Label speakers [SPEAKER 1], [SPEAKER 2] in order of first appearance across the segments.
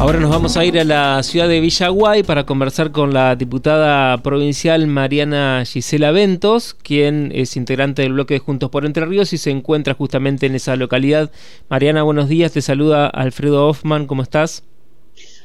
[SPEAKER 1] Ahora nos vamos a ir a la ciudad de Villaguay para conversar con la diputada provincial Mariana Gisela Ventos, quien es integrante del bloque de Juntos por Entre Ríos y se encuentra justamente en esa localidad. Mariana, buenos días, te saluda Alfredo Hoffman, ¿cómo estás?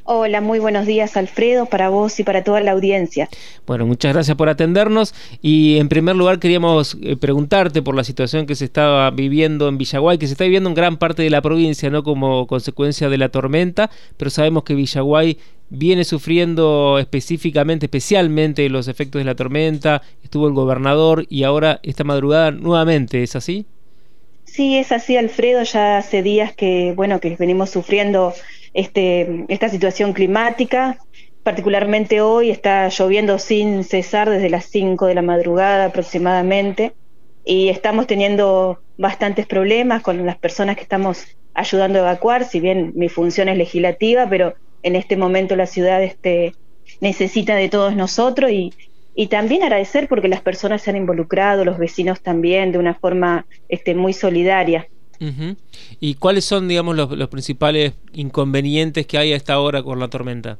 [SPEAKER 2] Hola, muy buenos días Alfredo, para vos y para toda la audiencia.
[SPEAKER 1] Bueno, muchas gracias por atendernos y en primer lugar queríamos eh, preguntarte por la situación que se estaba viviendo en Villaguay, que se está viviendo en gran parte de la provincia, no como consecuencia de la tormenta, pero sabemos que Villaguay viene sufriendo específicamente, especialmente los efectos de la tormenta, estuvo el gobernador y ahora esta madrugada nuevamente, ¿es así?
[SPEAKER 2] Sí, es así Alfredo, ya hace días que, bueno, que venimos sufriendo este, esta situación climática. Particularmente hoy está lloviendo sin cesar desde las 5 de la madrugada aproximadamente y estamos teniendo bastantes problemas con las personas que estamos ayudando a evacuar, si bien mi función es legislativa, pero en este momento la ciudad este, necesita de todos nosotros y, y también agradecer porque las personas se han involucrado, los vecinos también, de una forma este, muy solidaria.
[SPEAKER 1] ¿Y cuáles son, digamos, los, principales inconvenientes que hay a esta hora con la tormenta?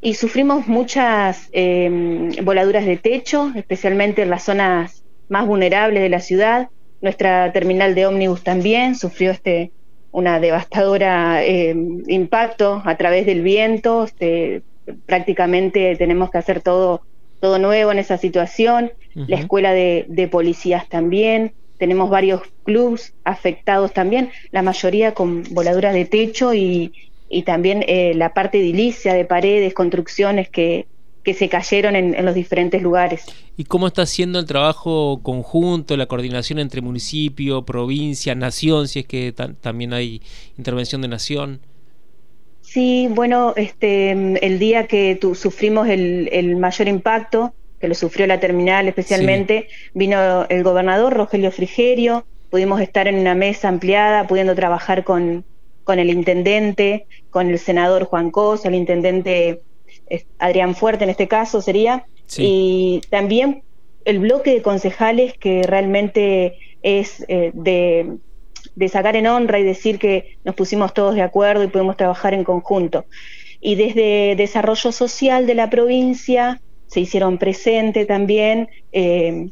[SPEAKER 2] Y sufrimos muchas em, voladuras de techo, especialmente en las zonas más vulnerables de la ciudad. Nuestra terminal de ómnibus también sufrió este una devastadora em, impacto a través del viento. Este, prácticamente tenemos que hacer todo todo nuevo en esa situación. La escuela de policías también tenemos varios clubs afectados también, la mayoría con voladuras de techo y, y también eh, la parte edilicia de paredes, construcciones que, que se cayeron en, los diferentes lugares.
[SPEAKER 1] ¿Y cómo está haciendo el trabajo conjunto, la coordinación entre municipio, provincia, nación, si es que también hay intervención de nación?
[SPEAKER 2] Sí, bueno, este, el día que sufrimos el, el mayor impacto, que lo sufrió la terminal especialmente, vino el gobernador Rogelio Frigerio, pudimos estar en una mesa ampliada, pudiendo trabajar con, con el intendente, con el senador Juan Cosa, el intendente Adrián Fuerte en este caso sería, y también el bloque de concejales que realmente es eh, de, de sacar en honra y decir que nos pusimos todos de acuerdo y pudimos trabajar en conjunto. Y desde Desarrollo Social de la provincia, se hicieron presente también eh,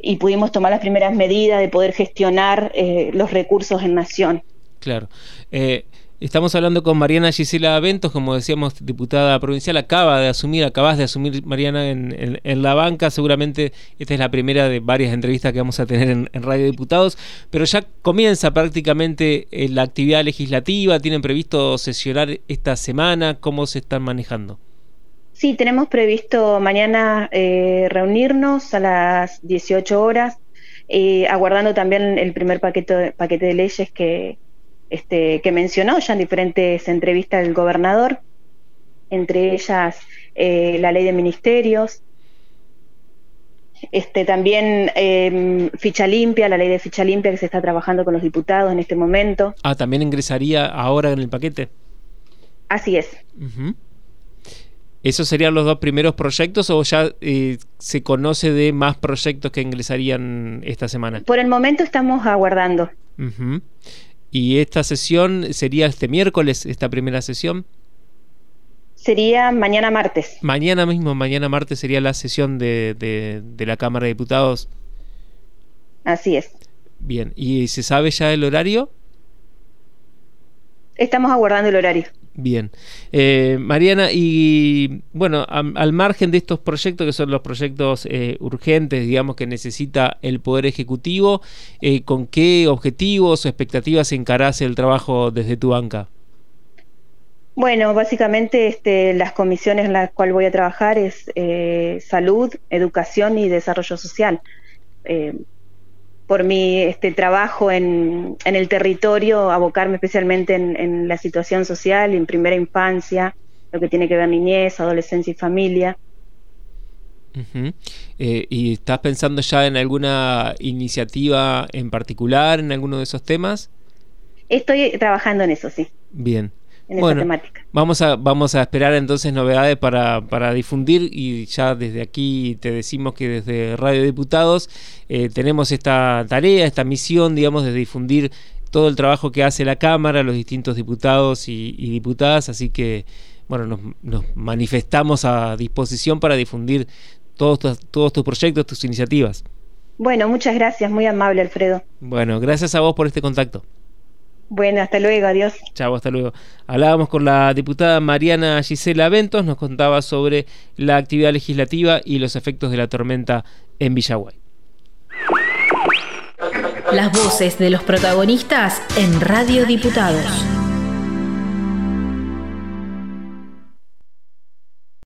[SPEAKER 2] y pudimos tomar las primeras medidas de poder gestionar eh, los recursos en Nación.
[SPEAKER 1] Claro. Eh, estamos hablando con Mariana Gisela Ventos, como decíamos, diputada provincial, acaba de asumir, acabas de asumir Mariana en, la banca, seguramente esta es la primera de varias entrevistas que vamos a tener en, en Radio Diputados, pero ya comienza prácticamente la actividad legislativa, tienen previsto sesionar esta semana, ¿cómo se están manejando?
[SPEAKER 2] Sí, tenemos previsto mañana eh, reunirnos a las 18 horas, eh, aguardando también el primer paquete, paquete de leyes que, este, que mencionó ya en diferentes entrevistas del gobernador, entre ellas eh, la ley de ministerios, este, también em, ficha limpia, la ley de ficha limpia que se está trabajando con los diputados en este momento.
[SPEAKER 1] Ah, también ingresaría ahora en el paquete.
[SPEAKER 2] Así es.
[SPEAKER 1] ¿Esos serían los dos primeros proyectos o ya eh, se conoce de más proyectos que ingresarían esta semana?
[SPEAKER 2] Por el momento estamos aguardando.
[SPEAKER 1] ¿Y esta sesión sería este miércoles, esta primera sesión?
[SPEAKER 2] Sería mañana martes.
[SPEAKER 1] Mañana mismo, mañana martes sería la sesión de, de la Cámara de Diputados.
[SPEAKER 2] Así es.
[SPEAKER 1] Bien, ¿y se sabe ya el horario?
[SPEAKER 2] Estamos aguardando el horario.
[SPEAKER 1] Bien. Eh, Mariana, y bueno, al margen de estos proyectos, que son los proyectos eh, urgentes, digamos, que necesita el Poder Ejecutivo, eh, ¿con qué objetivos o expectativas encarás el trabajo desde tu banca?
[SPEAKER 2] Bueno, básicamente este, las comisiones en las cuales voy a trabajar es salud, educación y desarrollo social por mi este, trabajo en, en el territorio, abocarme especialmente en, la situación social, en primera infancia, lo que tiene que ver niñez, adolescencia y familia.
[SPEAKER 1] Eh, ¿Y estás pensando ya en alguna iniciativa en particular, en alguno de esos temas?
[SPEAKER 2] Estoy trabajando en eso, sí.
[SPEAKER 1] Bien bueno, Vamos a, vamos a esperar entonces novedades para, para, difundir y ya desde aquí te decimos que desde Radio Diputados eh, tenemos esta tarea, esta misión, digamos, de difundir todo el trabajo que hace la Cámara, los distintos diputados y, diputadas, así que bueno, nos, manifestamos a disposición para difundir todos, todos tus proyectos, tus iniciativas.
[SPEAKER 2] Bueno, muchas gracias, muy amable Alfredo.
[SPEAKER 1] Bueno, gracias a vos por este contacto.
[SPEAKER 2] Bueno, hasta luego, adiós.
[SPEAKER 1] Chao, hasta luego. Hablábamos con la diputada Mariana Gisela Ventos, nos contaba sobre la actividad legislativa y los efectos de la tormenta en Villaguay.
[SPEAKER 3] Las voces de los protagonistas en Radio Diputados.